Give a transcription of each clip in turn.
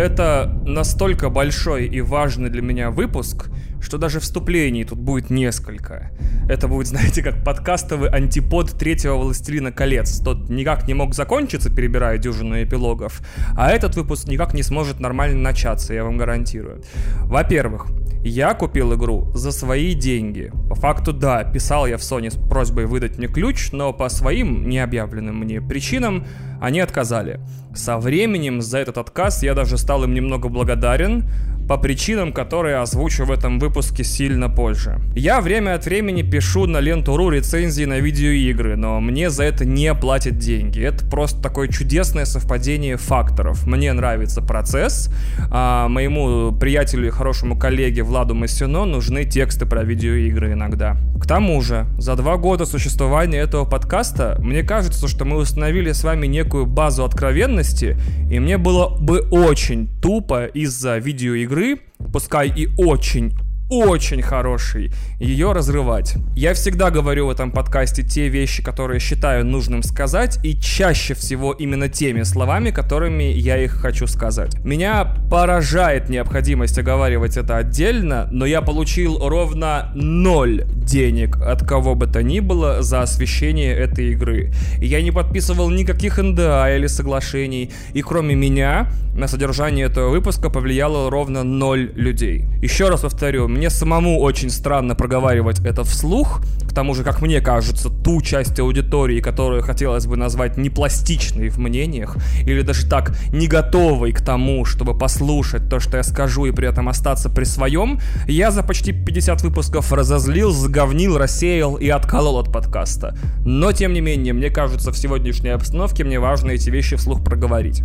Это настолько большой и важный для меня выпуск, что даже вступлений тут будет несколько. Это будет, знаете, как подкастовый антипод третьего «Властелина колец». Тот никак не мог закончиться, перебирая дюжину эпилогов, а этот выпуск никак не сможет нормально начаться, я вам гарантирую. Во-первых, я купил игру за свои деньги. По факту, да, писал я в Sony с просьбой выдать мне ключ, но по своим необъявленным мне причинам они отказали. Со временем за этот отказ я даже стал им немного благодарен, благодарен по причинам, которые озвучу в этом выпуске сильно позже. Я время от времени пишу на ленту.ру рецензии на видеоигры, но мне за это не платят деньги. Это просто такое чудесное совпадение факторов. Мне нравится процесс, а моему приятелю и хорошему коллеге Владу Массино нужны тексты про видеоигры иногда. К тому же, за два года существования этого подкаста, мне кажется, что мы установили с вами некую базу откровенности, и мне было бы очень тупо из-за видеоигры игры, пускай и очень очень хороший, ее разрывать. Я всегда говорю в этом подкасте те вещи, которые считаю нужным сказать, и чаще всего именно теми словами, которыми я их хочу сказать. Меня поражает необходимость оговаривать это отдельно, но я получил ровно ноль денег от кого бы то ни было за освещение этой игры. Я не подписывал никаких НДА или соглашений, и кроме меня на содержание этого выпуска повлияло ровно ноль людей. Еще раз повторю, мне самому очень странно проговаривать это вслух, к тому же, как мне кажется, ту часть аудитории, которую хотелось бы назвать непластичной в мнениях, или даже так, не готовой к тому, чтобы послушать то, что я скажу, и при этом остаться при своем, я за почти 50 выпусков разозлил, заговнил, рассеял и отколол от подкаста. Но, тем не менее, мне кажется, в сегодняшней обстановке мне важно эти вещи вслух проговорить.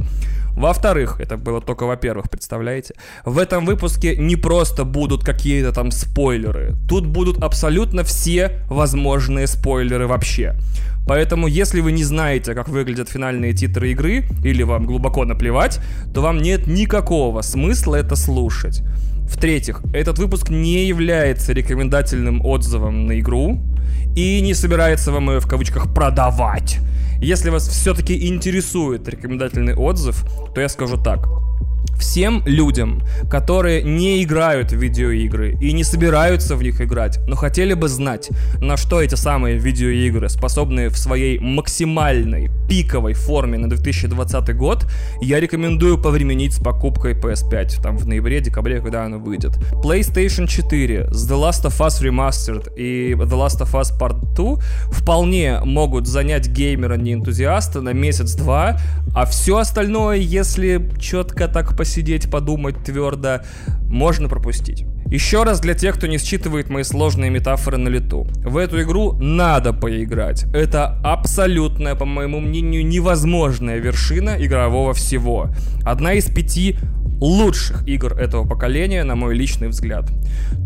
Во-вторых, это было только во-первых, представляете? В этом выпуске не просто будут какие-то там спойлеры. Тут будут абсолютно все возможные спойлеры вообще. Поэтому, если вы не знаете, как выглядят финальные титры игры, или вам глубоко наплевать, то вам нет никакого смысла это слушать. В-третьих, этот выпуск не является рекомендательным отзывом на игру и не собирается вам ее в кавычках продавать. Если вас все-таки интересует рекомендательный отзыв, то я скажу так. Всем людям, которые не играют в видеоигры и не собираются в них играть, но хотели бы знать, на что эти самые видеоигры способны в своей максимальной, пиковой форме на 2020 год, я рекомендую повременить с покупкой PS5, там в ноябре-декабре, когда она выйдет. PlayStation 4 с The Last of Us Remastered и The Last of Us Part 2 вполне могут занять геймера не энтузиаста на месяц-два, а все остальное, если четко так посидеть, подумать твердо, можно пропустить. Еще раз для тех, кто не считывает мои сложные метафоры на лету. В эту игру надо поиграть. Это абсолютная, по моему мнению, невозможная вершина игрового всего. Одна из пяти лучших игр этого поколения, на мой личный взгляд.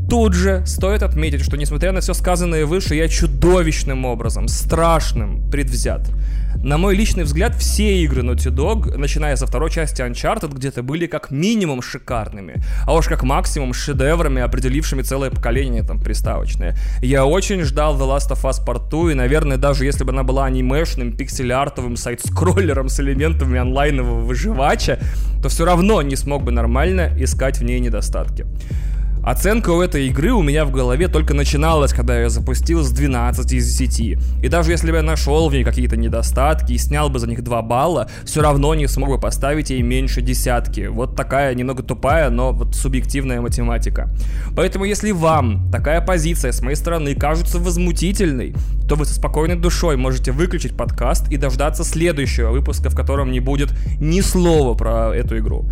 Тут же стоит отметить, что несмотря на все сказанное выше, я чудовищным образом, страшным, предвзят. На мой личный взгляд, все игры Naughty Dog, начиная со второй части Uncharted, где-то были как минимум шикарными, а уж как максимум шедеврами, определившими целое поколение там приставочное. Я очень ждал The Last of Us Part 2, и, наверное, даже если бы она была анимешным, пиксель-артовым сайт-скроллером с элементами онлайнового выживача, то все равно не смог бы нормально искать в ней недостатки. Оценка у этой игры у меня в голове только начиналась, когда я запустил с 12 из 10. И даже если бы я нашел в ней какие-то недостатки и снял бы за них 2 балла, все равно не смог бы поставить ей меньше десятки. Вот такая немного тупая, но вот субъективная математика. Поэтому если вам такая позиция с моей стороны кажется возмутительной, то вы со спокойной душой можете выключить подкаст и дождаться следующего выпуска, в котором не будет ни слова про эту игру.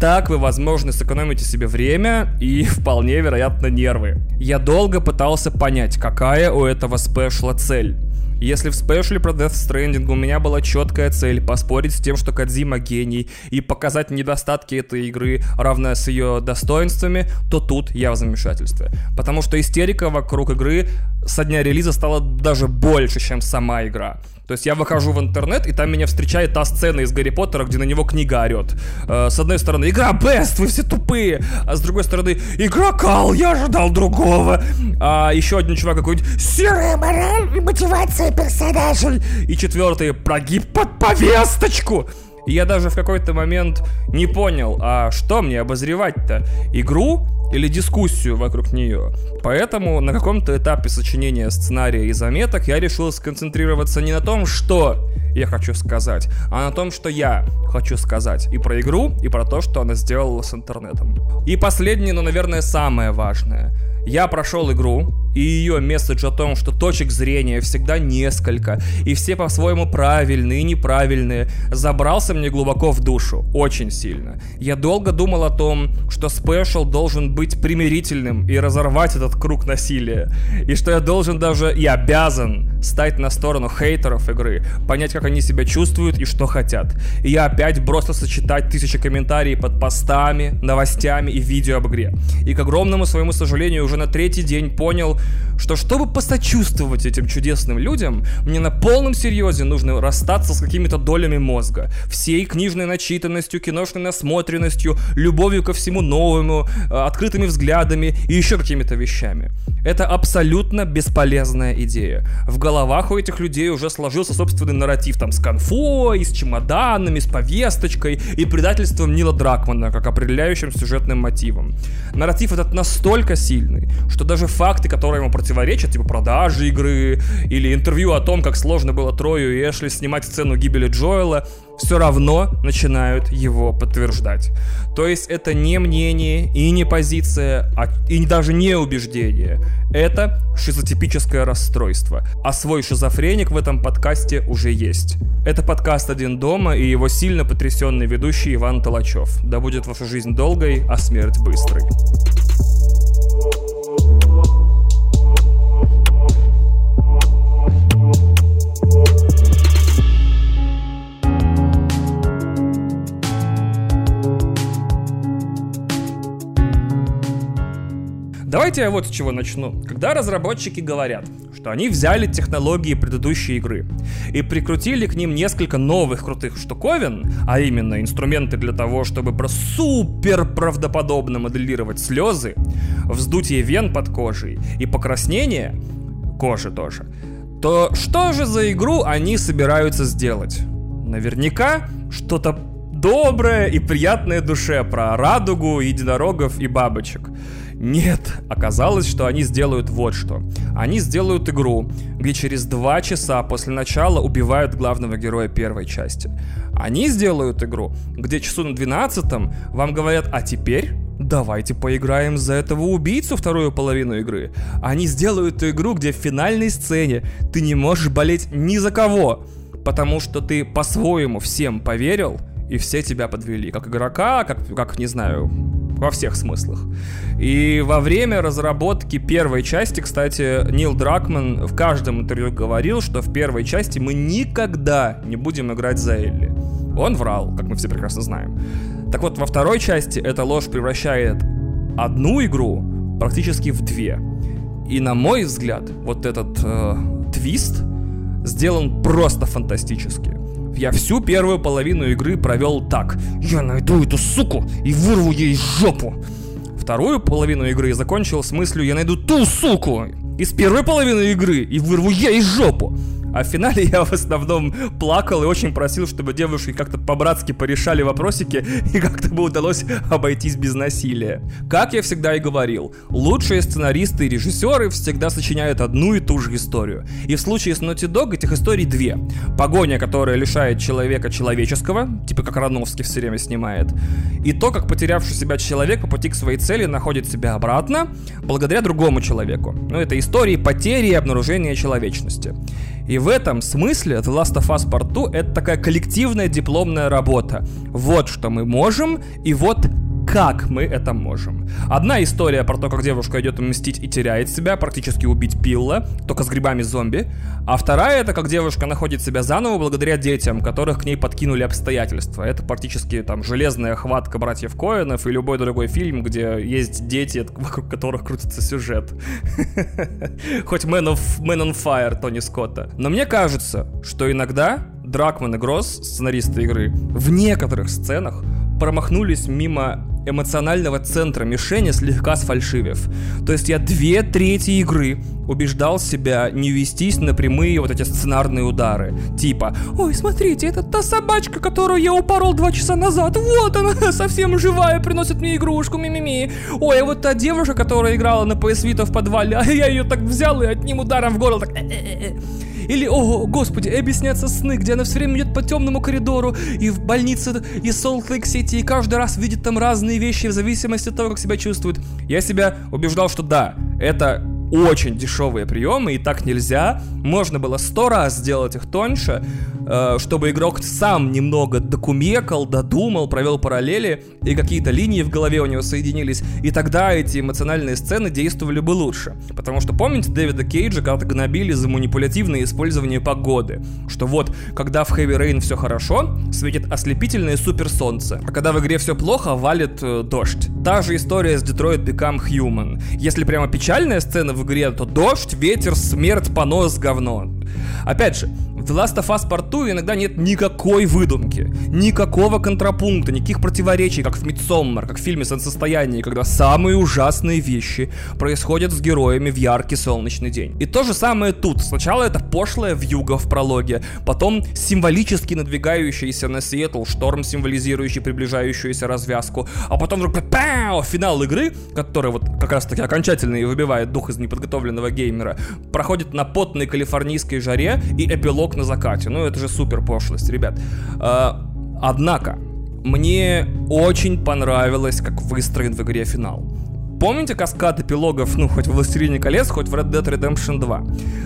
Так вы, возможно, сэкономите себе время и, вполне вероятно, нервы. Я долго пытался понять, какая у этого спешла цель. Если в спешле про Death Stranding у меня была четкая цель поспорить с тем, что Кадзима гений, и показать недостатки этой игры, равно с ее достоинствами, то тут я в замешательстве. Потому что истерика вокруг игры со дня релиза стала даже больше, чем сама игра. То есть я выхожу в интернет, и там меня встречает та сцена из Гарри Поттера, где на него книга орет. Э, с одной стороны, игра Best, вы все тупые. А с другой стороны, игра Кал, я ожидал другого. А еще один чувак какой-нибудь, серая мораль и мотивация персонажей. И четвертый, прогиб под повесточку. И я даже в какой-то момент не понял, а что мне обозревать-то? Игру или дискуссию вокруг нее. Поэтому на каком-то этапе сочинения сценария и заметок я решил сконцентрироваться не на том, что я хочу сказать, а на том, что я хочу сказать и про игру, и про то, что она сделала с интернетом. И последнее, но, наверное, самое важное. Я прошел игру, и ее месседж о том, что точек зрения всегда несколько, и все по-своему правильные и неправильные, забрался мне глубоко в душу, очень сильно. Я долго думал о том, что спешл должен быть примирительным и разорвать этот круг насилия, и что я должен даже и обязан стать на сторону хейтеров игры, понять, как они себя чувствуют и что хотят. И я опять бросился читать тысячи комментариев под постами, новостями и видео об игре. И к огромному своему сожалению уже на третий день понял, что чтобы посочувствовать этим чудесным людям, мне на полном серьезе нужно расстаться с какими-то долями мозга. Всей книжной начитанностью, киношной насмотренностью, любовью ко всему новому, э, открытыми взглядами и еще какими-то вещами. Это абсолютно бесполезная идея. В головах у этих людей уже сложился собственный нарратив там с конфой, с чемоданами, с повесточкой и предательством Нила Дракмана как определяющим сюжетным мотивом. Нарратив этот настолько сильный, что даже факты, которые ему противоречат, типа продажи игры или интервью о том, как сложно было Трою и Эшли снимать сцену гибели Джоэла, все равно начинают его подтверждать. То есть это не мнение и не позиция, а, и даже не убеждение. Это шизотипическое расстройство. А свой шизофреник в этом подкасте уже есть. Это подкаст «Один дома» и его сильно потрясенный ведущий Иван Толачев. Да будет ваша жизнь долгой, а смерть быстрой. Давайте я вот с чего начну. Когда разработчики говорят, что они взяли технологии предыдущей игры и прикрутили к ним несколько новых крутых штуковин, а именно инструменты для того, чтобы про супер правдоподобно моделировать слезы, вздутие вен под кожей и покраснение кожи тоже, то что же за игру они собираются сделать? Наверняка что-то доброе и приятное душе про радугу, единорогов и бабочек. Нет, оказалось, что они сделают вот что. Они сделают игру, где через два часа после начала убивают главного героя первой части. Они сделают игру, где часу на 12 вам говорят, а теперь давайте поиграем за этого убийцу вторую половину игры. Они сделают игру, где в финальной сцене ты не можешь болеть ни за кого, потому что ты по-своему всем поверил, и все тебя подвели. Как игрока, как, как не знаю, во всех смыслах. И во время разработки первой части, кстати, Нил Дракман в каждом интервью говорил, что в первой части мы никогда не будем играть за Элли. Он врал, как мы все прекрасно знаем. Так вот, во второй части эта ложь превращает одну игру практически в две. И на мой взгляд, вот этот э, твист сделан просто фантастически. Я всю первую половину игры провел так. Я найду эту суку и вырву ей жопу. Вторую половину игры закончил с мыслью «Я найду ту суку из первой половины игры и вырву ей жопу». А в финале я в основном плакал и очень просил, чтобы девушки как-то по-братски порешали вопросики и как-то бы удалось обойтись без насилия. Как я всегда и говорил, лучшие сценаристы и режиссеры всегда сочиняют одну и ту же историю. И в случае с Naughty Dog этих историй две. Погоня, которая лишает человека человеческого, типа как Рановский все время снимает, и то, как потерявший себя человек по пути к своей цели находит себя обратно, благодаря другому человеку. Ну, это истории потери и обнаружения человечности. И в этом смысле The Last of Us Part 2 это такая коллективная дипломная работа. Вот что мы можем, и вот как мы это можем. Одна история про то, как девушка идет мстить и теряет себя, практически убить Пилла, только с грибами зомби. А вторая это как девушка находит себя заново благодаря детям, которых к ней подкинули обстоятельства. Это практически там железная хватка братьев Коэнов и любой другой фильм, где есть дети, вокруг которых крутится сюжет. Хоть Man, of, Man on Fire Тони Скотта. Но мне кажется, что иногда Дракман и Гросс, сценаристы игры, в некоторых сценах промахнулись мимо эмоционального центра мишени слегка сфальшивив. То есть я две трети игры убеждал себя не вестись на прямые вот эти сценарные удары. Типа, ой, смотрите, это та собачка, которую я упорол два часа назад. Вот она, совсем живая, приносит мне игрушку, ми-ми-ми. Ой, а вот та девушка, которая играла на PS Vita в подвале, а я ее так взял и одним ударом в горло так... Или, о, господи, Эбби снятся сны, где она все время идет по темному коридору и в больнице и Солт-Лейк-Сити, и каждый раз видит там разные вещи в зависимости от того, как себя чувствует. Я себя убеждал, что да, это очень дешевые приемы, и так нельзя. Можно было сто раз сделать их тоньше, э, чтобы игрок сам немного докумекал, додумал, провел параллели, и какие-то линии в голове у него соединились, и тогда эти эмоциональные сцены действовали бы лучше. Потому что помните Дэвида Кейджа когда-то гнобили за манипулятивное использование погоды, что вот, когда в Heavy Rain все хорошо, светит ослепительное суперсолнце, а когда в игре все плохо, валит э, дождь. Та же история с Detroit Become Human. Если прямо печальная сцена в игре, то дождь, ветер, смерть, понос, говно. Опять же, в The Last of Us Part 2 иногда нет никакой выдумки, никакого контрапункта, никаких противоречий, как в Midsommar, как в фильме «Солнцестояние», когда самые ужасные вещи происходят с героями в яркий солнечный день. И то же самое тут. Сначала это пошлая вьюга в прологе, потом символически надвигающийся на Сиэтл шторм, символизирующий приближающуюся развязку, а потом вдруг пау, финал игры, который вот как раз таки окончательно и выбивает дух из неподготовленного геймера, проходит на потной калифорнийской жаре и эпилог на закате. Ну, это же супер пошлость, ребят. А, однако, мне очень понравилось, как выстроен в игре финал. Помните каскад эпилогов, ну, хоть в «Властелине колец», хоть в Red Dead Redemption 2?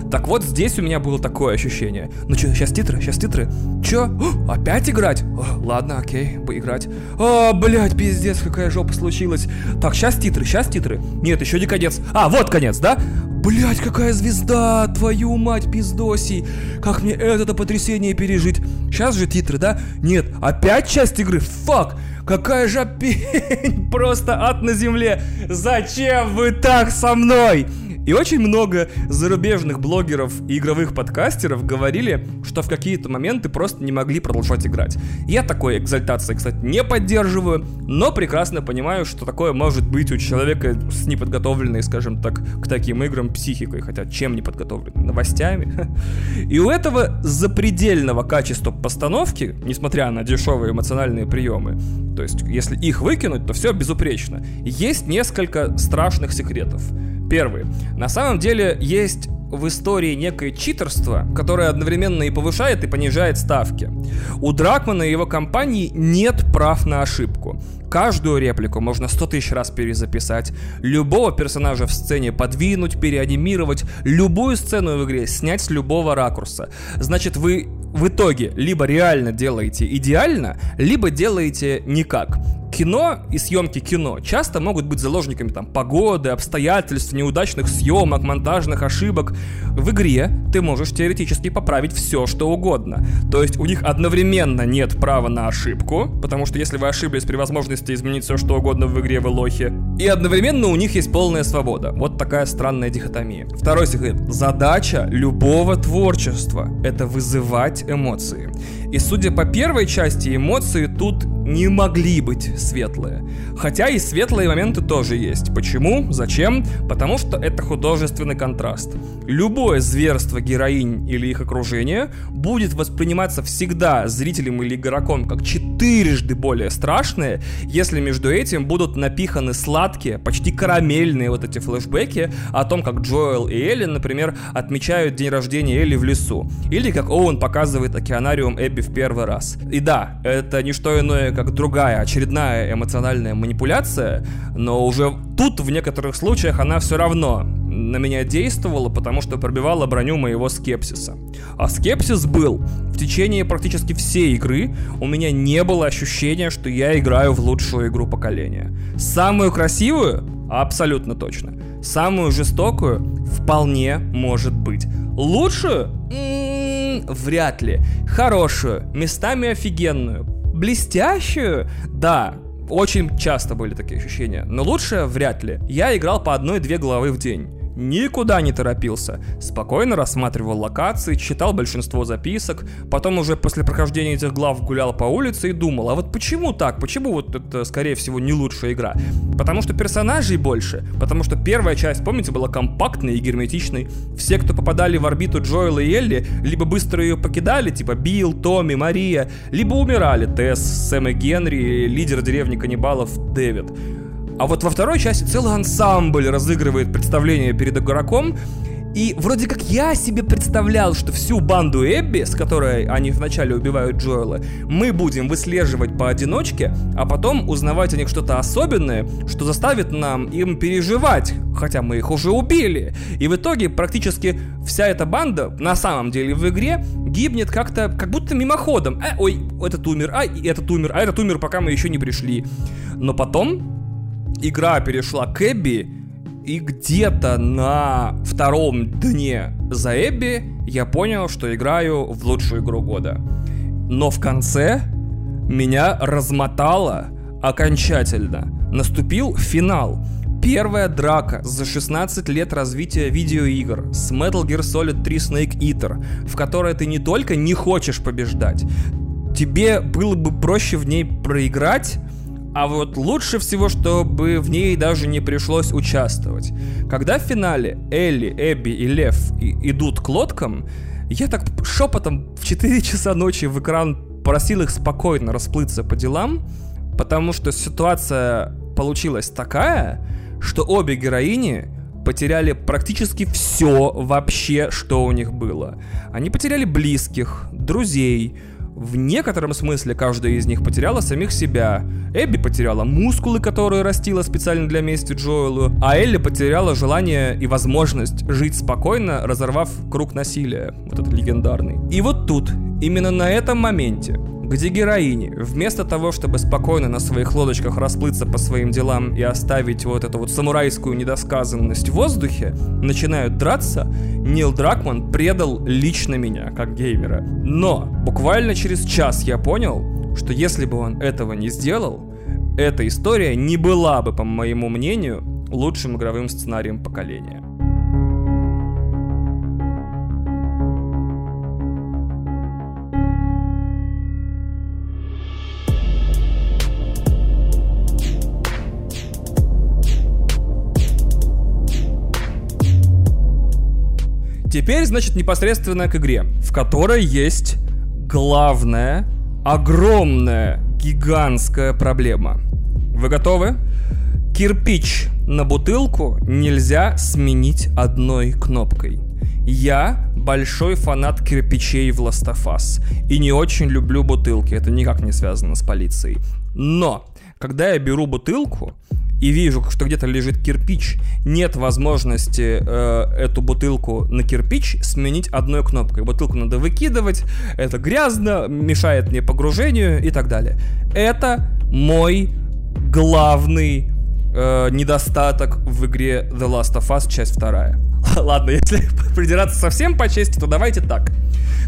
Так вот, здесь у меня было такое ощущение. Ну что, сейчас титры, сейчас титры. Чё? О, опять играть? О, ладно, окей, поиграть. О, блядь, пиздец, какая жопа случилась. Так, сейчас титры, сейчас титры. Нет, еще не конец. А, вот конец, да? Блять, какая звезда! Твою мать, пиздоси! Как мне это потрясение пережить? Сейчас же титры, да? Нет, опять часть игры? Фак! Какая же пень! Просто ад на земле! Зачем вы так со мной? И очень много зарубежных блогеров и игровых подкастеров говорили, что в какие-то моменты просто не могли продолжать играть. Я такой экзальтации, кстати, не поддерживаю, но прекрасно понимаю, что такое может быть у человека с неподготовленной, скажем так, к таким играм психикой, хотя чем не подготовленной? Новостями. И у этого запредельного качества постановки, несмотря на дешевые эмоциональные приемы, то есть если их выкинуть, то все безупречно, есть несколько страшных секретов. Первый. На самом деле есть в истории некое читерство, которое одновременно и повышает, и понижает ставки. У Дракмана и его компании нет прав на ошибку. Каждую реплику можно сто тысяч раз перезаписать, любого персонажа в сцене подвинуть, переанимировать, любую сцену в игре снять с любого ракурса. Значит, вы в итоге либо реально делаете идеально, либо делаете никак кино и съемки кино часто могут быть заложниками там погоды, обстоятельств, неудачных съемок, монтажных ошибок. В игре ты можешь теоретически поправить все, что угодно. То есть у них одновременно нет права на ошибку, потому что если вы ошиблись при возможности изменить все, что угодно в игре, вы лохи. И одновременно у них есть полная свобода. Вот такая странная дихотомия. Второй секрет. Задача любого творчества — это вызывать эмоции. И судя по первой части, эмоции тут не могли быть светлые. Хотя и светлые моменты тоже есть. Почему? Зачем? Потому что это художественный контраст. Любое зверство героинь или их окружения будет восприниматься всегда зрителем или игроком как четырежды более страшное, если между этим будут напиханы сладкие, почти карамельные вот эти флешбеки о том, как Джоэл и Элли, например, отмечают день рождения Элли в лесу. Или как Оуэн показывает океанариум Эбби в первый раз. И да, это не что иное, как другая, очередная эмоциональная манипуляция, но уже тут в некоторых случаях она все равно на меня действовала, потому что пробивала броню моего скепсиса. А скепсис был. В течение практически всей игры у меня не было ощущения, что я играю в лучшую игру поколения. Самую красивую? Абсолютно точно. Самую жестокую? Вполне может быть. Лучшую? Вряд ли. Хорошую, местами офигенную, блестящую? Да, очень часто были такие ощущения, но лучше вряд ли. Я играл по одной-две главы в день. Никуда не торопился. Спокойно рассматривал локации, читал большинство записок, потом уже после прохождения этих глав гулял по улице и думал, а вот почему так? Почему вот это, скорее всего, не лучшая игра? Потому что персонажей больше, потому что первая часть, помните, была компактной и герметичной. Все, кто попадали в орбиту Джоэла и Элли, либо быстро ее покидали, типа Билл, Томми, Мария, либо умирали, Тесс, Сэм и Генри, лидер деревни каннибалов Дэвид. А вот во второй части целый ансамбль разыгрывает представление перед игроком, и вроде как я себе представлял, что всю банду Эбби, с которой они вначале убивают Джоэла, мы будем выслеживать поодиночке, а потом узнавать о них что-то особенное, что заставит нам им переживать, хотя мы их уже убили. И в итоге практически вся эта банда на самом деле в игре гибнет как-то, как будто мимоходом. Э, ой, этот умер, а этот умер, а этот умер, пока мы еще не пришли. Но потом игра перешла к Эбби, и где-то на втором дне за Эбби я понял, что играю в лучшую игру года. Но в конце меня размотало окончательно. Наступил финал. Первая драка за 16 лет развития видеоигр с Metal Gear Solid 3 Snake Eater, в которой ты не только не хочешь побеждать, тебе было бы проще в ней проиграть, а вот лучше всего, чтобы в ней даже не пришлось участвовать. Когда в финале Элли, Эбби и Лев идут к лодкам, я так шепотом в 4 часа ночи в экран просил их спокойно расплыться по делам, потому что ситуация получилась такая, что обе героини потеряли практически все вообще, что у них было. Они потеряли близких, друзей, в некотором смысле каждая из них потеряла самих себя. Эбби потеряла мускулы, которые растила специально для мести Джоэлу, а Элли потеряла желание и возможность жить спокойно, разорвав круг насилия, вот этот легендарный. И вот тут, именно на этом моменте, где героини, вместо того, чтобы спокойно на своих лодочках расплыться по своим делам и оставить вот эту вот самурайскую недосказанность в воздухе, начинают драться, Нил Дракман предал лично меня, как геймера. Но буквально через час я понял, что если бы он этого не сделал, эта история не была бы, по моему мнению, лучшим игровым сценарием поколения. Теперь, значит, непосредственно к игре, в которой есть главная, огромная, гигантская проблема. Вы готовы? Кирпич на бутылку нельзя сменить одной кнопкой. Я большой фанат кирпичей в Us и не очень люблю бутылки, это никак не связано с полицией. Но, когда я беру бутылку, и вижу, что где-то лежит кирпич, нет возможности э, эту бутылку на кирпич сменить одной кнопкой. Бутылку надо выкидывать, это грязно, мешает мне погружению и так далее. Это мой главный э, недостаток в игре The Last of Us, часть вторая. Ладно, если придираться совсем по чести, то давайте так.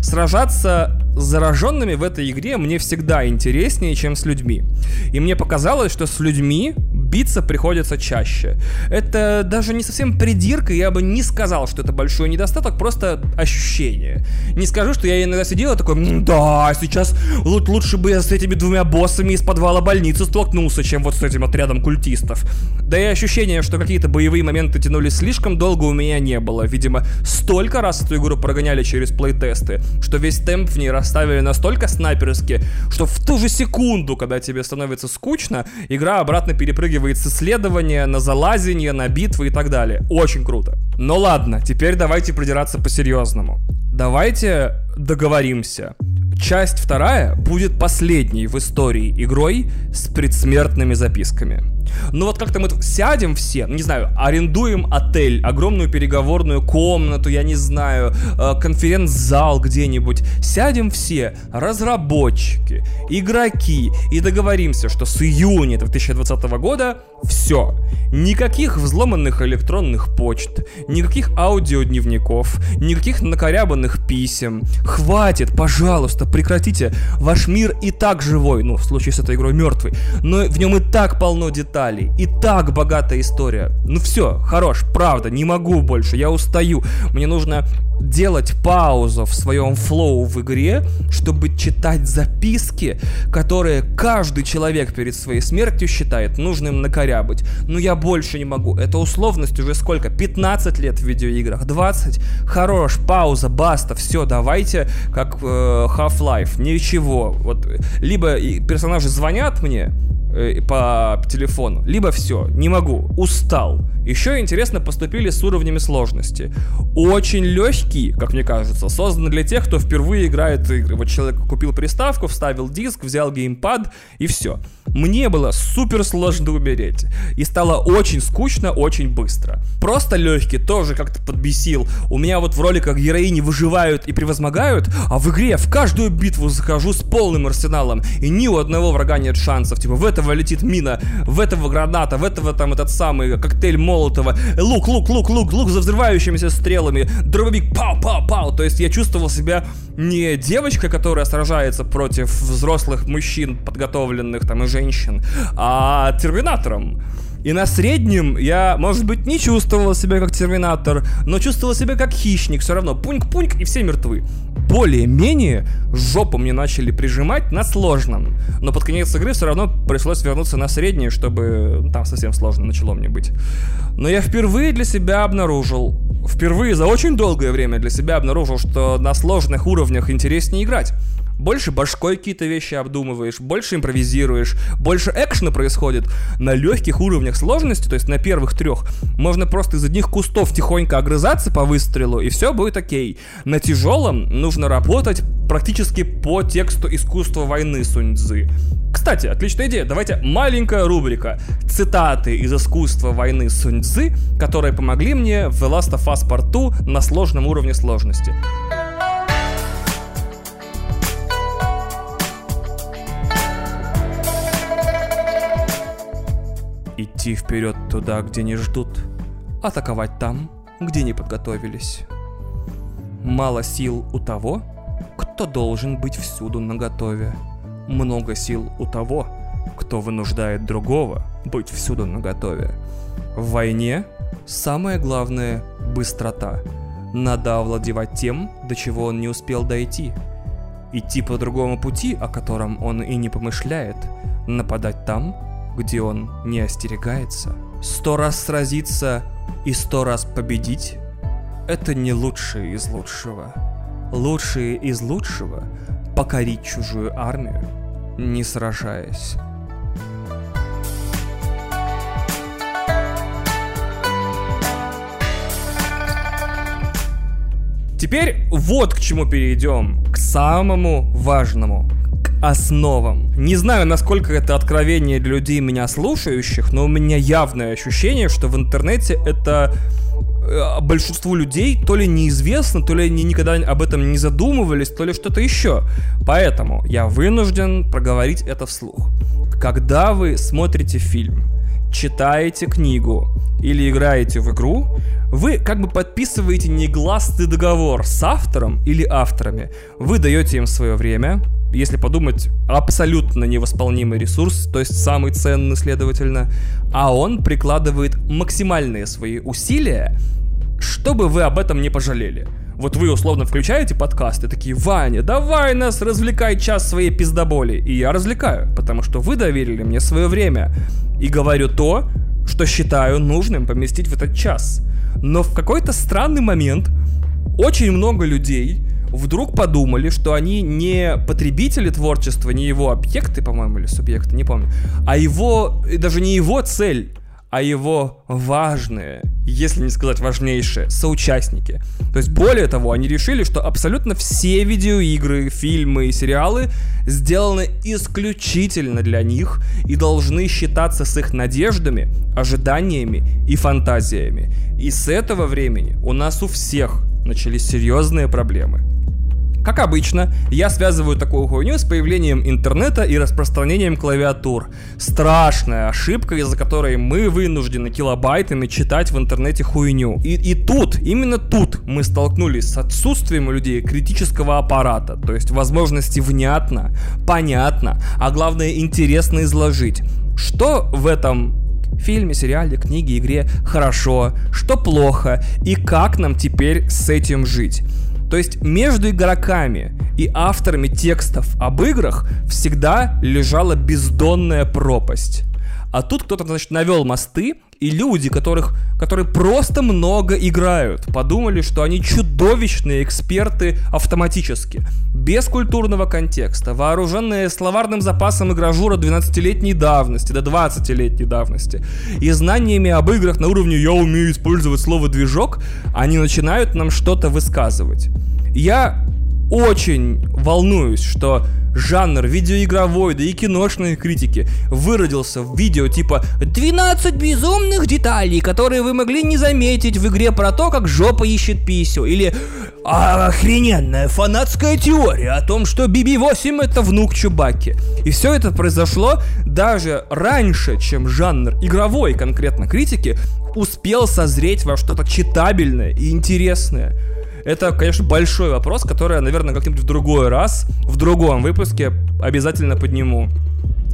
Сражаться с зараженными в этой игре мне всегда интереснее, чем с людьми. И мне показалось, что с людьми биться приходится чаще. Это даже не совсем придирка, я бы не сказал, что это большой недостаток, просто ощущение. Не скажу, что я иногда сидел и такой, да, сейчас лучше бы я с этими двумя боссами из подвала больницы столкнулся, чем вот с этим отрядом культистов. Да и ощущение, что какие-то боевые моменты тянулись слишком долго у меня не было. Видимо, столько раз эту игру прогоняли через плейтесты, что весь темп в ней расставили настолько снайперски, что в ту же секунду, когда тебе становится скучно, игра обратно перепрыгивает с исследования на залазение, на битвы и так далее. Очень круто. Но ладно, теперь давайте придираться по-серьезному. Давайте договоримся. Часть вторая будет последней в истории игрой с предсмертными записками. Ну вот как-то мы сядем все, не знаю, арендуем отель, огромную переговорную комнату, я не знаю, э, конференц-зал где-нибудь. Сядем все, разработчики, игроки, и договоримся, что с июня 2020 года все. Никаких взломанных электронных почт, никаких аудиодневников, никаких накорябанных писем. Хватит, пожалуйста, прекратите. Ваш мир и так живой, ну, в случае с этой игрой мертвый, но в нем и так полно деталей деталей. И так богатая история. Ну все, хорош, правда, не могу больше, я устаю. Мне нужно делать паузу в своем флоу в игре, чтобы читать записки, которые каждый человек перед своей смертью считает нужным накорябать. Но я больше не могу. Это условность уже сколько? 15 лет в видеоиграх? 20? Хорош, пауза, баста, все, давайте, как э, Half-Life. Ничего. Вот, либо персонажи звонят мне, э, по телефону, либо все, не могу, устал. Еще интересно поступили с уровнями сложности. Очень легкие, как мне кажется, созданы для тех, кто впервые играет игры. Вот человек купил приставку, вставил диск, взял геймпад и все. Мне было супер сложно умереть. И стало очень скучно, очень быстро. Просто легкий тоже как-то подбесил. У меня вот в роликах героини выживают и превозмогают, а в игре в каждую битву захожу с полным арсеналом. И ни у одного врага нет шансов. Типа в этого летит мина, в этого граната, в этого там этот самый коктейль Молотова. Лук, лук, лук, лук, лук за взрывающимися стрелами. Дробовик, пау, пау, пау. То есть я чувствовал себя не девочка, которая сражается против взрослых мужчин, подготовленных там и женщин, а терминатором. И на среднем я, может быть, не чувствовал себя как терминатор, но чувствовал себя как хищник. Все равно пуньк-пуньк и все мертвы. Более-менее жопу мне начали прижимать на сложном. Но под конец игры все равно пришлось вернуться на среднее, чтобы там совсем сложно начало мне быть. Но я впервые для себя обнаружил, впервые за очень долгое время для себя обнаружил, что на сложных уровнях интереснее играть больше башкой какие-то вещи обдумываешь, больше импровизируешь, больше экшена происходит. На легких уровнях сложности, то есть на первых трех, можно просто из одних кустов тихонько огрызаться по выстрелу, и все будет окей. На тяжелом нужно работать практически по тексту искусства войны Сунь Цзы. Кстати, отличная идея. Давайте маленькая рубрика. Цитаты из искусства войны Сунь Цзы, которые помогли мне в The Last of Us Part 2 на сложном уровне сложности. Идти вперед туда, где не ждут, атаковать там, где не подготовились. Мало сил у того, кто должен быть всюду наготове. Много сил у того, кто вынуждает другого быть всюду наготове. В войне самое главное – быстрота. Надо овладевать тем, до чего он не успел дойти. Идти по другому пути, о котором он и не помышляет. Нападать там, где он не остерегается. Сто раз сразиться и сто раз победить – это не лучшее из лучшего. Лучшее из лучшего – покорить чужую армию, не сражаясь. Теперь вот к чему перейдем, к самому важному основам. Не знаю, насколько это откровение для людей, меня слушающих, но у меня явное ощущение, что в интернете это э, большинству людей то ли неизвестно, то ли они никогда об этом не задумывались, то ли что-то еще. Поэтому я вынужден проговорить это вслух. Когда вы смотрите фильм, читаете книгу или играете в игру, вы как бы подписываете негласный договор с автором или авторами. Вы даете им свое время, если подумать, абсолютно невосполнимый ресурс, то есть самый ценный, следовательно, а он прикладывает максимальные свои усилия, чтобы вы об этом не пожалели. Вот вы условно включаете подкаст и такие, Ваня, давай нас развлекай час своей пиздоболи. И я развлекаю, потому что вы доверили мне свое время. И говорю то, что считаю нужным поместить в этот час. Но в какой-то странный момент очень много людей вдруг подумали, что они не потребители творчества, не его объекты, по-моему, или субъекты, не помню, а его, даже не его цель, а его важные, если не сказать важнейшие, соучастники. То есть, более того, они решили, что абсолютно все видеоигры, фильмы и сериалы сделаны исключительно для них и должны считаться с их надеждами, ожиданиями и фантазиями. И с этого времени у нас у всех начались серьезные проблемы. Как обычно, я связываю такую хуйню с появлением интернета и распространением клавиатур. Страшная ошибка, из-за которой мы вынуждены килобайтами читать в интернете хуйню. И, и тут, именно тут мы столкнулись с отсутствием у людей критического аппарата, то есть возможности внятно, понятно, а главное интересно изложить. Что в этом фильме, сериале, книге, игре хорошо, что плохо и как нам теперь с этим жить. То есть между игроками и авторами текстов об играх всегда лежала бездонная пропасть. А тут кто-то, значит, навел мосты, и люди, которых, которые просто много играют, подумали, что они чудовищные эксперты автоматически, без культурного контекста, вооруженные словарным запасом игражура 12-летней давности до 20-летней давности и знаниями об играх на уровне «я умею использовать слово «движок», они начинают нам что-то высказывать. Я очень волнуюсь, что жанр видеоигровой, да и киношной критики выродился в видео типа «12 безумных деталей, которые вы могли не заметить в игре про то, как жопа ищет писю» или «Охрененная фанатская теория о том, что BB-8 это внук Чубаки». И все это произошло даже раньше, чем жанр игровой конкретно критики успел созреть во что-то читабельное и интересное. Это, конечно, большой вопрос, который я, наверное, как-нибудь в другой раз, в другом выпуске обязательно подниму.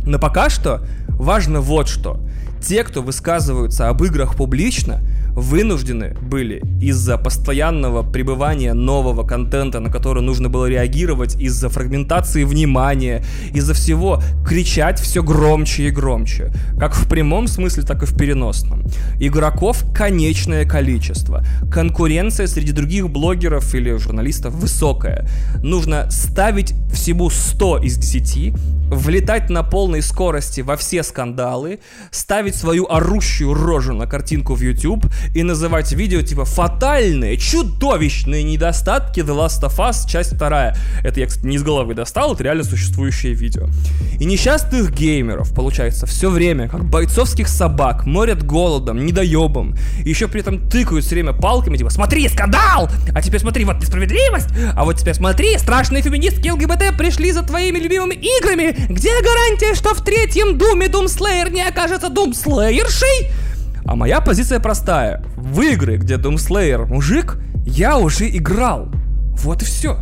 Но пока что важно вот что. Те, кто высказываются об играх публично, вынуждены были из-за постоянного пребывания нового контента, на который нужно было реагировать, из-за фрагментации внимания, из-за всего кричать все громче и громче. Как в прямом смысле, так и в переносном. Игроков конечное количество. Конкуренция среди других блогеров или журналистов высокая. Нужно ставить всему 100 из 10, влетать на полной скорости во все скандалы, ставить свою орущую рожу на картинку в YouTube и называть видео типа «Фатальные, чудовищные недостатки The Last of Us, часть вторая». Это я, кстати, не из головы достал, это реально существующее видео. И несчастных геймеров, получается, все время, как бойцовских собак, морят голодом, недоебом, и еще при этом тыкают все время палками, типа «Смотри, скандал! А теперь смотри, вот несправедливость! А вот теперь смотри, страшные феминистки ЛГБТ пришли за твоими любимыми играми! Где гарантия, что в третьем Думе Думслеер не окажется Думслеершей?» А моя позиция простая. В игры, где Думслеер мужик, я уже играл. Вот и все.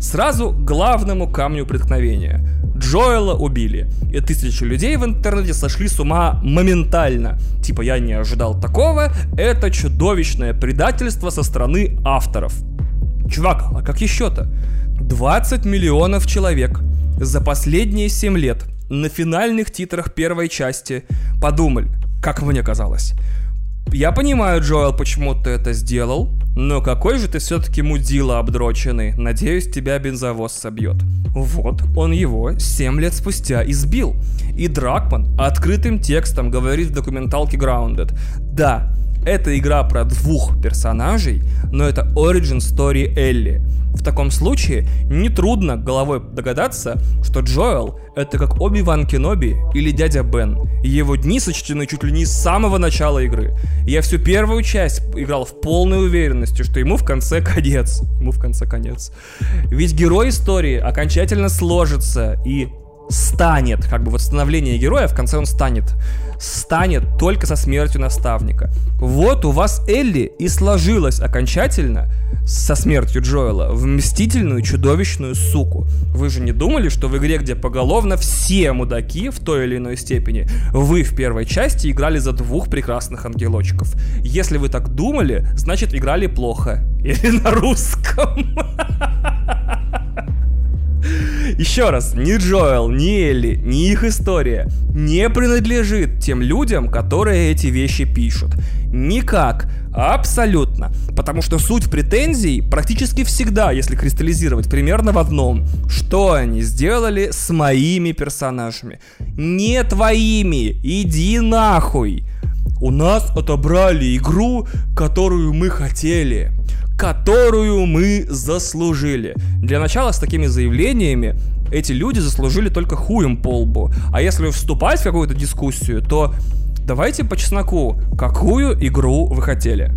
Сразу главному камню преткновения. Джоэла убили. И тысячи людей в интернете сошли с ума моментально. Типа я не ожидал такого, это чудовищное предательство со стороны авторов. Чувак, а как еще-то? 20 миллионов человек за последние 7 лет на финальных титрах первой части подумали, как мне казалось. Я понимаю, Джоэл, почему ты это сделал, но какой же ты все-таки мудила обдроченный. Надеюсь, тебя бензовоз собьет. Вот, он его 7 лет спустя избил. И Дракман открытым текстом говорит в документалке Grounded. Да, это игра про двух персонажей, но это origin story Элли. В таком случае нетрудно головой догадаться, что Джоэл — это как Оби-Ван Кеноби или дядя Бен. Его дни сочтены чуть ли не с самого начала игры. Я всю первую часть играл в полной уверенности, что ему в конце конец. Ему в конце конец. Ведь герой истории окончательно сложится и станет, как бы вот становление героя, в конце он станет, станет только со смертью наставника. Вот у вас Элли и сложилась окончательно со смертью Джоэла в мстительную чудовищную суку. Вы же не думали, что в игре, где поголовно все мудаки в той или иной степени, вы в первой части играли за двух прекрасных ангелочков. Если вы так думали, значит играли плохо. Или на русском. Еще раз, ни Джоэл, ни Элли, ни их история не принадлежит тем людям, которые эти вещи пишут. Никак. Абсолютно. Потому что суть претензий практически всегда, если кристаллизировать, примерно в одном. Что они сделали с моими персонажами? Не твоими. Иди нахуй. У нас отобрали игру, которую мы хотели которую мы заслужили. Для начала с такими заявлениями эти люди заслужили только хуем по лбу. А если вступать в какую-то дискуссию, то давайте по чесноку, какую игру вы хотели?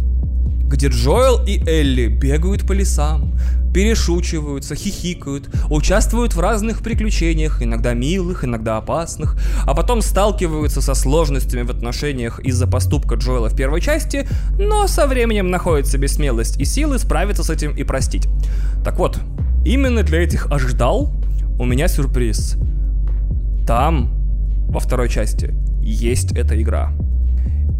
где Джоэл и Элли бегают по лесам, перешучиваются, хихикают, участвуют в разных приключениях, иногда милых, иногда опасных, а потом сталкиваются со сложностями в отношениях из-за поступка Джоэла в первой части, но со временем находят себе смелость и силы справиться с этим и простить. Так вот, именно для этих ожидал у меня сюрприз. Там, во второй части, есть эта игра.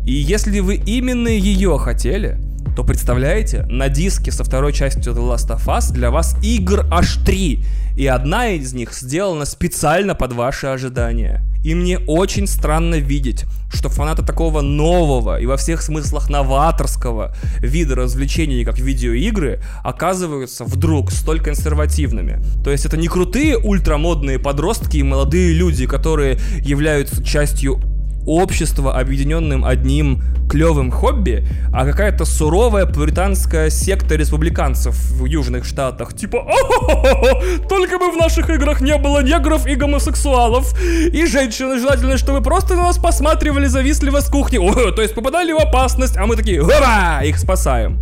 И если вы именно ее хотели, то представляете, на диске со второй частью The Last of Us для вас игр аж три, и одна из них сделана специально под ваши ожидания. И мне очень странно видеть, что фанаты такого нового и во всех смыслах новаторского вида развлечений, как видеоигры, оказываются вдруг столь консервативными. То есть это не крутые ультрамодные подростки и молодые люди, которые являются частью общество, объединенным одним клевым хобби, а какая-то суровая пуританская секта республиканцев в Южных Штатах. Типа, только бы в наших играх не было негров и гомосексуалов, и женщины желательно, чтобы просто на нас посматривали завистливо с кухни, О, то есть попадали в опасность, а мы такие, ура, их спасаем.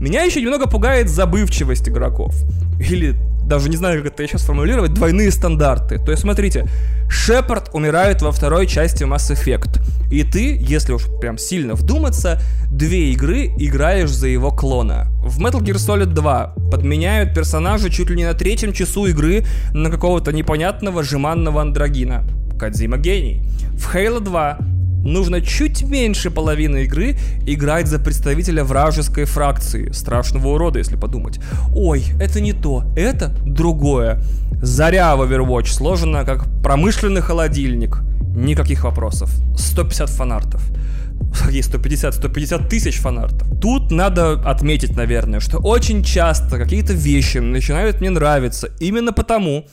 Меня еще немного пугает забывчивость игроков. Или даже не знаю, как это сейчас формулировать, двойные стандарты. То есть, смотрите, Шепард умирает во второй части Mass Effect. И ты, если уж прям сильно вдуматься, две игры играешь за его клона. В Metal Gear Solid 2 подменяют персонажа чуть ли не на третьем часу игры на какого-то непонятного жеманного андрогина. Кадзима гений. В Halo 2 нужно чуть меньше половины игры играть за представителя вражеской фракции. Страшного урода, если подумать. Ой, это не то, это другое. Заря в Overwatch сложена как промышленный холодильник. Никаких вопросов. 150 фанартов. Есть 150, 150 тысяч фанартов. Тут надо отметить, наверное, что очень часто какие-то вещи начинают мне нравиться именно потому,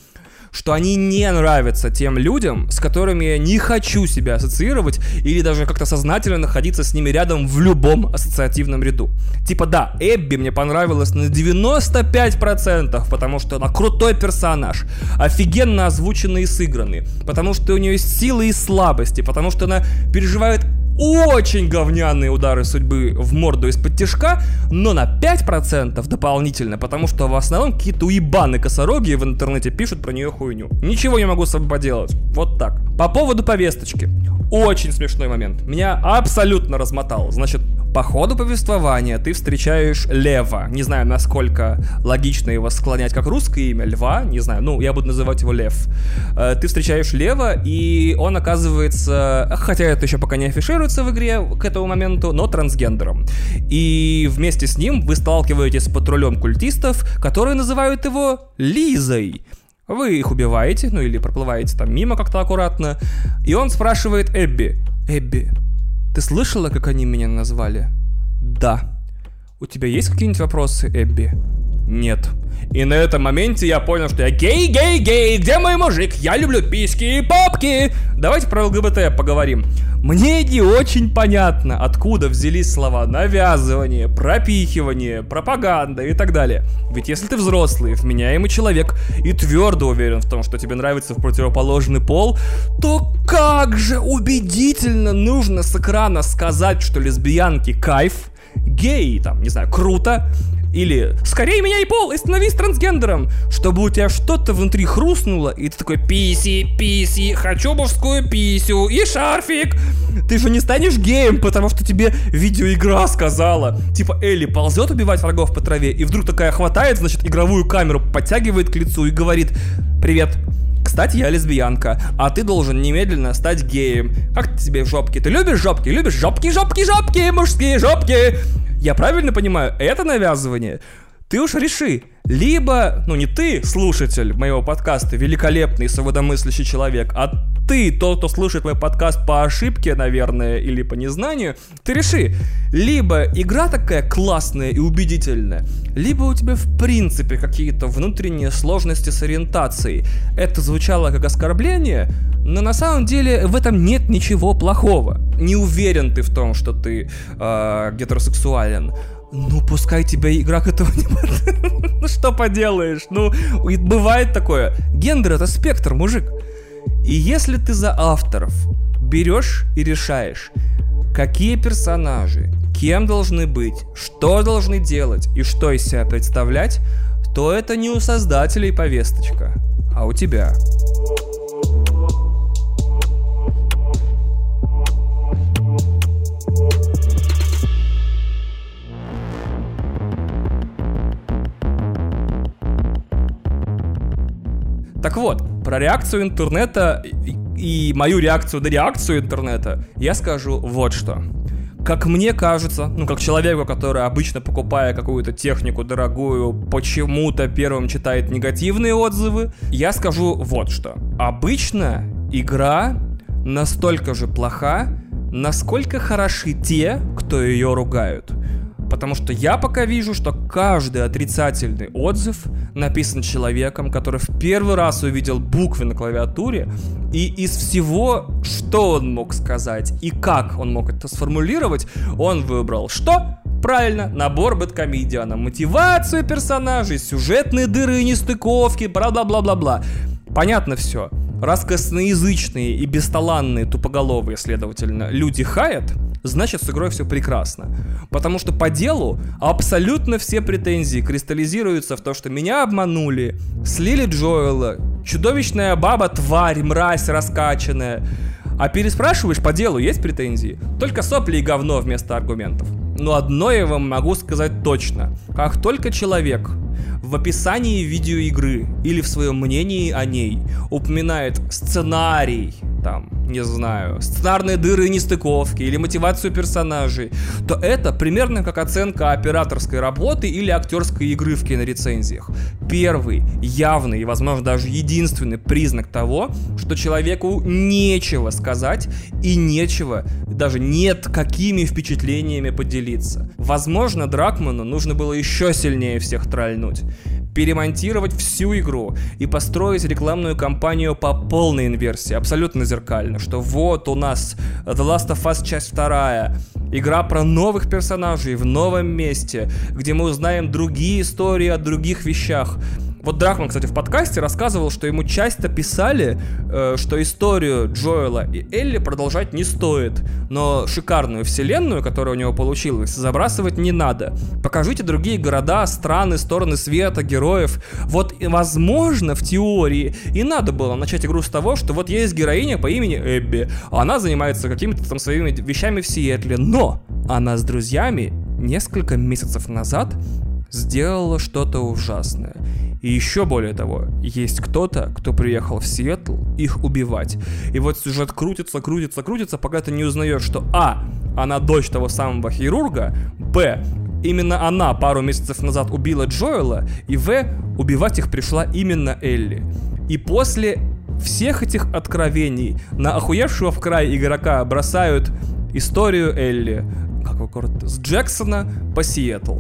что они не нравятся тем людям, с которыми я не хочу себя ассоциировать или даже как-то сознательно находиться с ними рядом в любом ассоциативном ряду. Типа да, Эбби мне понравилась на 95%, потому что она крутой персонаж, офигенно озвученный и сыгранный, потому что у нее есть силы и слабости, потому что она переживает очень говняные удары судьбы в морду из-под тяжка, но на 5% дополнительно, потому что в основном какие-то уебаны косороги в интернете пишут про нее хуйню. Ничего не могу с собой поделать. Вот так. По поводу повесточки. Очень смешной момент. Меня абсолютно размотал. Значит, по ходу повествования ты встречаешь Лева. Не знаю, насколько логично его склонять как русское имя. Льва, не знаю, ну, я буду называть его Лев. Э, ты встречаешь Лева, и он оказывается, хотя это еще пока не афишируется в игре к этому моменту, но трансгендером. И вместе с ним вы сталкиваетесь с патрулем культистов, которые называют его Лизой. Вы их убиваете, ну или проплываете там мимо как-то аккуратно. И он спрашивает Эбби, «Эбби, ты слышала, как они меня назвали? Да. У тебя есть какие-нибудь вопросы, Эбби? Нет. И на этом моменте я понял, что я гей, гей, гей, где мой мужик? Я люблю письки и попки. Давайте про ЛГБТ поговорим. Мне не очень понятно, откуда взялись слова навязывание, пропихивание, пропаганда и так далее. Ведь если ты взрослый, вменяемый человек и твердо уверен в том, что тебе нравится в противоположный пол, то как же убедительно нужно с экрана сказать, что лесбиянки кайф, геи там, не знаю, круто, или «Скорее меняй пол и становись трансгендером!» Чтобы у тебя что-то внутри хрустнуло, и ты такой «Писи, писи, хочу мужскую писю и шарфик!» Ты же не станешь геем, потому что тебе видеоигра сказала. Типа Элли ползет убивать врагов по траве, и вдруг такая хватает, значит, игровую камеру, подтягивает к лицу и говорит «Привет, кстати, я лесбиянка, а ты должен немедленно стать геем. Как тебе жопки? Ты любишь жопки? Любишь жопки, жопки, жопки, мужские жопки? Я правильно понимаю, это навязывание? Ты уж реши, либо, ну не ты, слушатель моего подкаста, великолепный, свободомыслящий человек, а ты, тот, кто слушает мой подкаст по ошибке, наверное, или по незнанию, ты реши, либо игра такая классная и убедительная, либо у тебя в принципе какие-то внутренние сложности с ориентацией. Это звучало как оскорбление, но на самом деле в этом нет ничего плохого. Не уверен ты в том, что ты э, гетеросексуален. Ну, пускай тебя игра к этому не... ну, что поделаешь? Ну, бывает такое. Гендер — это спектр, мужик. И если ты за авторов берешь и решаешь, какие персонажи, кем должны быть, что должны делать и что из себя представлять, то это не у создателей повесточка, а у тебя. Так вот, про реакцию интернета и мою реакцию на реакцию интернета, я скажу вот что. Как мне кажется, ну, как человеку, который обычно покупая какую-то технику дорогую, почему-то первым читает негативные отзывы, я скажу вот что. Обычно игра настолько же плоха, насколько хороши те, кто ее ругают. Потому что я пока вижу, что каждый отрицательный отзыв написан человеком, который в первый раз увидел буквы на клавиатуре, и из всего, что он мог сказать и как он мог это сформулировать, он выбрал что? Правильно, набор бэткомедиана, мотивацию персонажей, сюжетные дыры нестыковки, бла-бла-бла-бла-бла. Понятно все. Раз косноязычные и бесталанные, тупоголовые, следовательно, люди хаят, значит с игрой все прекрасно. Потому что по делу абсолютно все претензии кристаллизируются в то, что меня обманули, слили Джоэла, чудовищная баба, тварь, мразь раскачанная. А переспрашиваешь по делу, есть претензии? Только сопли и говно вместо аргументов. Но одно я вам могу сказать точно. Как только человек в описании видеоигры или в своем мнении о ней упоминает сценарий, там, не знаю, сценарные дыры и нестыковки или мотивацию персонажей, то это примерно как оценка операторской работы или актерской игры в кинорецензиях. Первый, явный и, возможно, даже единственный признак того, что человеку нечего сказать и нечего, даже нет какими впечатлениями поделиться. Возможно, Дракману нужно было еще сильнее всех тральнуть перемонтировать всю игру и построить рекламную кампанию по полной инверсии, абсолютно зеркально, что вот у нас The Last of Us часть вторая, игра про новых персонажей в новом месте, где мы узнаем другие истории о других вещах, вот Драхман, кстати, в подкасте рассказывал, что ему часто писали, э, что историю Джоэла и Элли продолжать не стоит, но шикарную вселенную, которая у него получилась, забрасывать не надо. Покажите другие города, страны, стороны света, героев. Вот, возможно, в теории и надо было начать игру с того, что вот есть героиня по имени Эбби, она занимается какими-то там своими вещами в Сиэтле, но она с друзьями несколько месяцев назад сделала что-то ужасное. И еще более того, есть кто-то, кто приехал в Сиэтл их убивать. И вот сюжет крутится, крутится, крутится, пока ты не узнаешь, что А. Она дочь того самого хирурга, Б. Именно она пару месяцев назад убила Джоэла, и В. Убивать их пришла именно Элли. И после всех этих откровений на охуевшего в край игрока бросают историю Элли, как город, с Джексона по Сиэтл.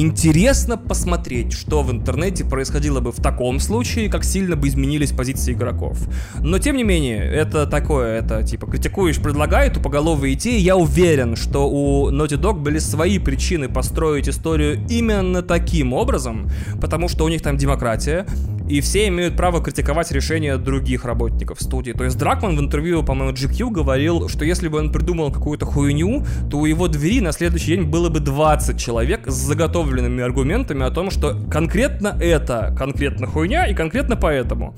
Интересно посмотреть, что в интернете происходило бы в таком случае, как сильно бы изменились позиции игроков. Но тем не менее, это такое, это типа критикуешь, предлагает тупоголовые идеи. Я уверен, что у Naughty Dog были свои причины построить историю именно таким образом, потому что у них там демократия, и все имеют право критиковать решения других работников студии. То есть Дракман в интервью, по-моему, GQ говорил, что если бы он придумал какую-то хуйню, то у его двери на следующий день было бы 20 человек с заготовленными аргументами о том, что конкретно это, конкретно хуйня и конкретно поэтому.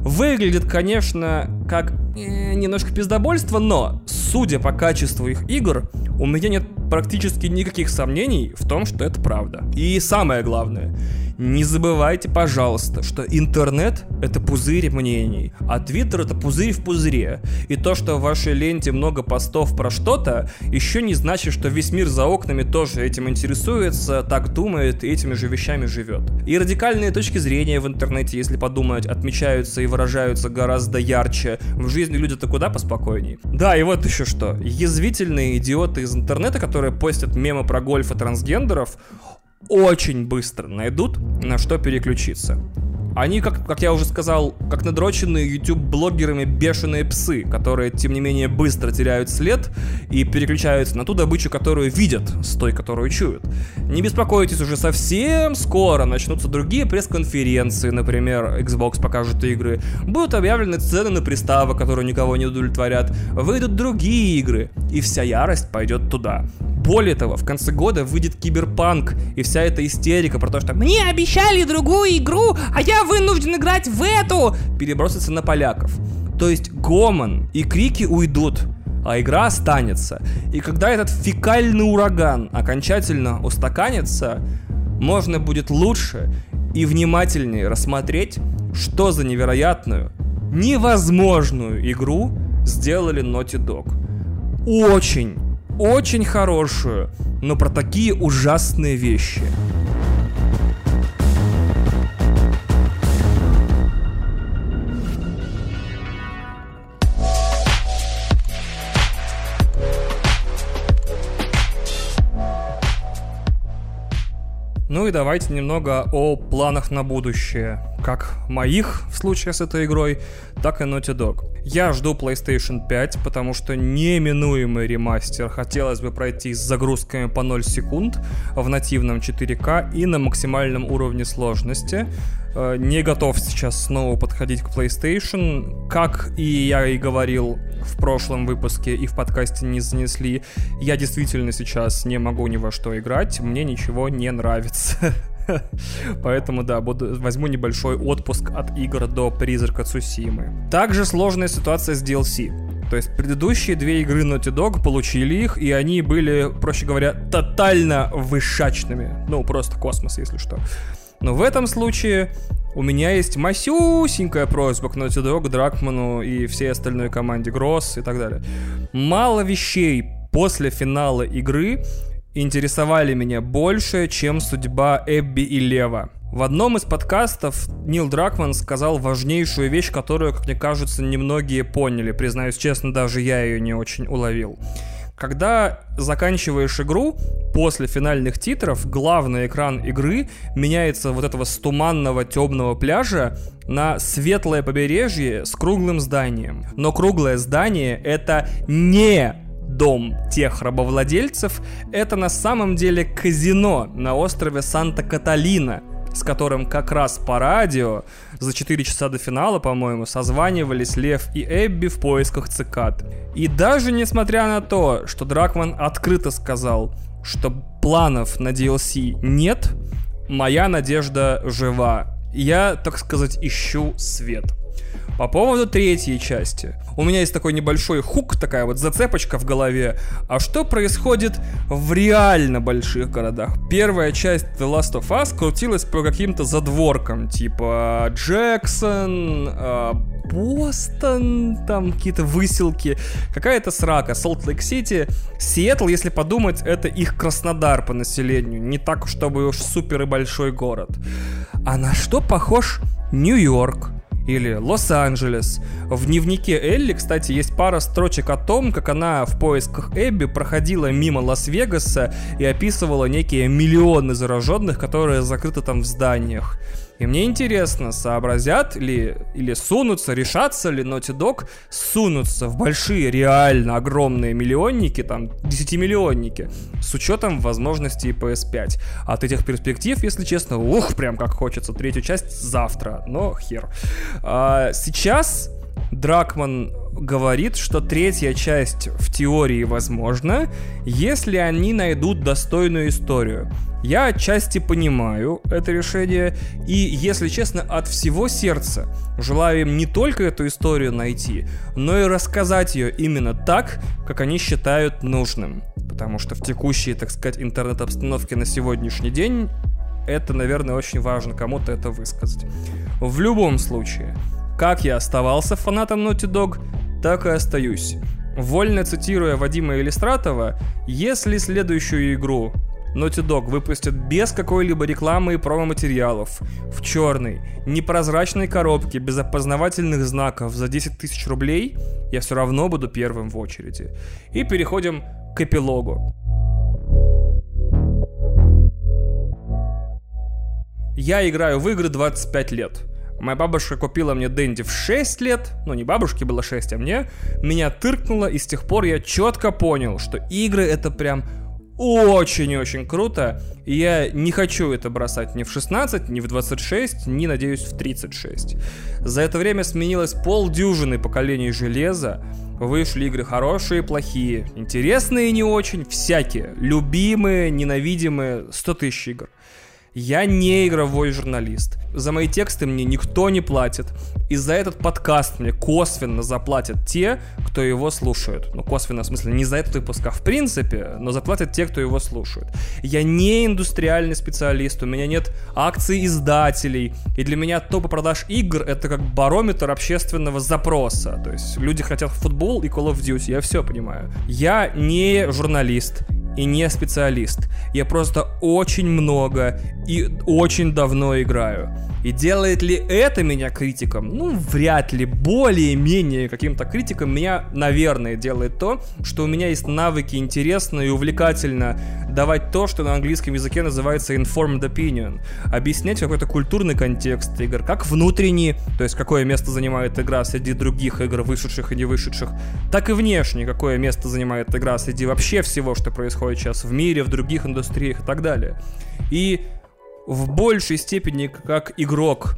Выглядит, конечно, как э, немножко пиздобольство, но, судя по качеству их игр, у меня нет практически никаких сомнений в том, что это правда. И самое главное, не забывайте, пожалуйста, что интернет — это пузырь мнений, а твиттер — это пузырь в пузыре. И то, что в вашей ленте много постов про что-то, еще не значит, что весь мир за окнами тоже этим интересуется, так думает и этими же вещами живет. И радикальные точки зрения в интернете, если подумать, отмечаются и выражаются гораздо ярче. В жизни люди-то куда поспокойней. Да, и вот еще что. Язвительные идиоты из интернета, которые постят мемы про гольф и трансгендеров, очень быстро найдут, на что переключиться. Они, как, как я уже сказал, как надроченные YouTube-блогерами бешеные псы, которые, тем не менее, быстро теряют след и переключаются на ту добычу, которую видят, с той, которую чуют. Не беспокойтесь, уже совсем скоро начнутся другие пресс-конференции, например, Xbox покажет игры, будут объявлены цены на приставы, которые никого не удовлетворят, выйдут другие игры, и вся ярость пойдет туда. Более того, в конце года выйдет Киберпанк, и вся эта истерика про то, что «Мне обещали другую игру, а я вынужден играть в эту!» перебросится на поляков. То есть гомон и крики уйдут, а игра останется. И когда этот фекальный ураган окончательно устаканится, можно будет лучше и внимательнее рассмотреть, что за невероятную, невозможную игру сделали Naughty Dog. Очень, очень хорошую, но про такие ужасные вещи. Ну и давайте немного о планах на будущее. Как моих в случае с этой игрой, так и Naughty Dog. Я жду PlayStation 5, потому что неминуемый ремастер хотелось бы пройти с загрузками по 0 секунд в нативном 4К и на максимальном уровне сложности. Э, не готов сейчас снова подходить к PlayStation. Как и я и говорил в прошлом выпуске и в подкасте не занесли, я действительно сейчас не могу ни во что играть, мне ничего не нравится. Поэтому, да, буду, возьму небольшой отпуск от игр до Призрака Цусимы. Также сложная ситуация с DLC. То есть предыдущие две игры Naughty Dog получили их, и они были, проще говоря, тотально вышачными. Ну, просто космос, если что. Но в этом случае у меня есть масюсенькая просьба к Naughty Dog, Дракману и всей остальной команде Гросс и так далее. Мало вещей после финала игры интересовали меня больше, чем судьба Эбби и Лева. В одном из подкастов Нил Дракман сказал важнейшую вещь, которую, как мне кажется, немногие поняли. Признаюсь честно, даже я ее не очень уловил. Когда заканчиваешь игру, после финальных титров главный экран игры меняется вот этого с туманного темного пляжа на светлое побережье с круглым зданием. Но круглое здание это не дом тех рабовладельцев, это на самом деле казино на острове Санта-Каталина, с которым как раз по радио за 4 часа до финала, по-моему, созванивались Лев и Эбби в поисках цикад. И даже несмотря на то, что Дракман открыто сказал, что планов на DLC нет, моя надежда жива. Я, так сказать, ищу свет. По поводу третьей части. У меня есть такой небольшой хук, такая вот зацепочка в голове. А что происходит в реально больших городах? Первая часть The Last of Us крутилась по каким-то задворкам, типа Джексон, э, Бостон, там какие-то выселки, какая-то срака, Солт-Лейк-Сити. Сиэтл, если подумать, это их Краснодар по населению, не так, чтобы уж супер и большой город. А на что похож Нью-Йорк? Или Лос-Анджелес. В дневнике Элли, кстати, есть пара строчек о том, как она в поисках Эбби проходила мимо Лас-Вегаса и описывала некие миллионы зараженных, которые закрыты там в зданиях. И мне интересно, сообразят ли или сунутся, решатся ли Naughty Dog сунуться в большие, реально огромные миллионники, там, десятимиллионники, с учетом возможностей PS5. От этих перспектив, если честно, ух, прям как хочется третью часть завтра, но хер. А, сейчас Дракман говорит, что третья часть в теории возможна, если они найдут достойную историю. Я отчасти понимаю это решение, и, если честно, от всего сердца желаю им не только эту историю найти, но и рассказать ее именно так, как они считают нужным. Потому что в текущей, так сказать, интернет-обстановке на сегодняшний день это, наверное, очень важно кому-то это высказать. В любом случае, как я оставался фанатом Naughty Dog, так и остаюсь. Вольно цитируя Вадима Иллистратова, если следующую игру Naughty Dog выпустят без какой-либо рекламы и промо-материалов, в черной, непрозрачной коробке, без опознавательных знаков за 10 тысяч рублей, я все равно буду первым в очереди. И переходим к эпилогу. Я играю в игры 25 лет. Моя бабушка купила мне Дэнди в 6 лет, ну не бабушке было 6, а мне. Меня тыркнуло, и с тех пор я четко понял, что игры это прям очень-очень круто. И я не хочу это бросать ни в 16, ни в 26, ни, надеюсь, в 36. За это время сменилось полдюжины поколений железа. Вышли игры хорошие, плохие, интересные и не очень, всякие. Любимые, ненавидимые, 100 тысяч игр. Я не игровой журналист. За мои тексты мне никто не платит. И за этот подкаст мне косвенно заплатят те, кто его слушает. Ну, косвенно, в смысле, не за этот выпуск, а в принципе, но заплатят те, кто его слушает. Я не индустриальный специалист, у меня нет акций издателей. И для меня топы продаж игр — это как барометр общественного запроса. То есть люди хотят футбол и Call of Duty, я все понимаю. Я не журналист, и не специалист. Я просто очень много и очень давно играю. И делает ли это меня критиком? Ну, вряд ли. Более-менее каким-то критиком меня, наверное, делает то, что у меня есть навыки интересно и увлекательно давать то, что на английском языке называется informed opinion. Объяснять какой-то культурный контекст игр, как внутренний, то есть какое место занимает игра среди других игр, вышедших и не вышедших, так и внешний, какое место занимает игра среди вообще всего, что происходит сейчас в мире, в других индустриях и так далее. И в большей степени как игрок,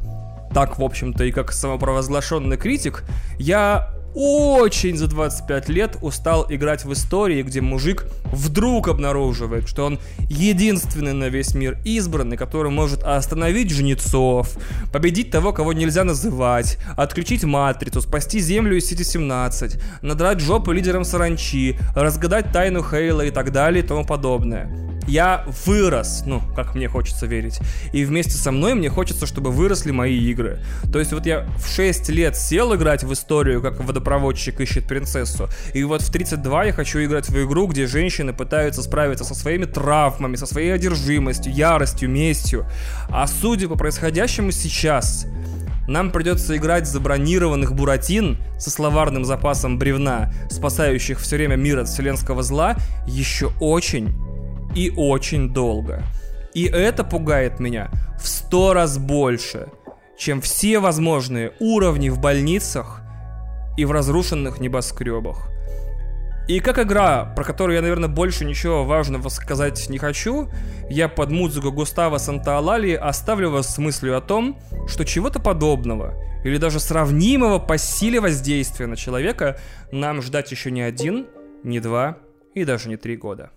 так, в общем-то, и как самопровозглашенный критик, я очень за 25 лет устал играть в истории, где мужик вдруг обнаруживает, что он единственный на весь мир избранный, который может остановить жнецов, победить того, кого нельзя называть, отключить матрицу, спасти землю из Сити-17, надрать жопу лидерам саранчи, разгадать тайну Хейла и так далее и тому подобное я вырос, ну, как мне хочется верить. И вместе со мной мне хочется, чтобы выросли мои игры. То есть вот я в 6 лет сел играть в историю, как водопроводчик ищет принцессу. И вот в 32 я хочу играть в игру, где женщины пытаются справиться со своими травмами, со своей одержимостью, яростью, местью. А судя по происходящему сейчас, нам придется играть забронированных буратин со словарным запасом бревна, спасающих все время мир от вселенского зла, еще очень и очень долго. И это пугает меня в сто раз больше, чем все возможные уровни в больницах и в разрушенных небоскребах. И как игра, про которую я, наверное, больше ничего важного сказать не хочу, я под музыку Густава Санта-Алали оставлю вас с мыслью о том, что чего-то подобного или даже сравнимого по силе воздействия на человека нам ждать еще не один, не два и даже не три года.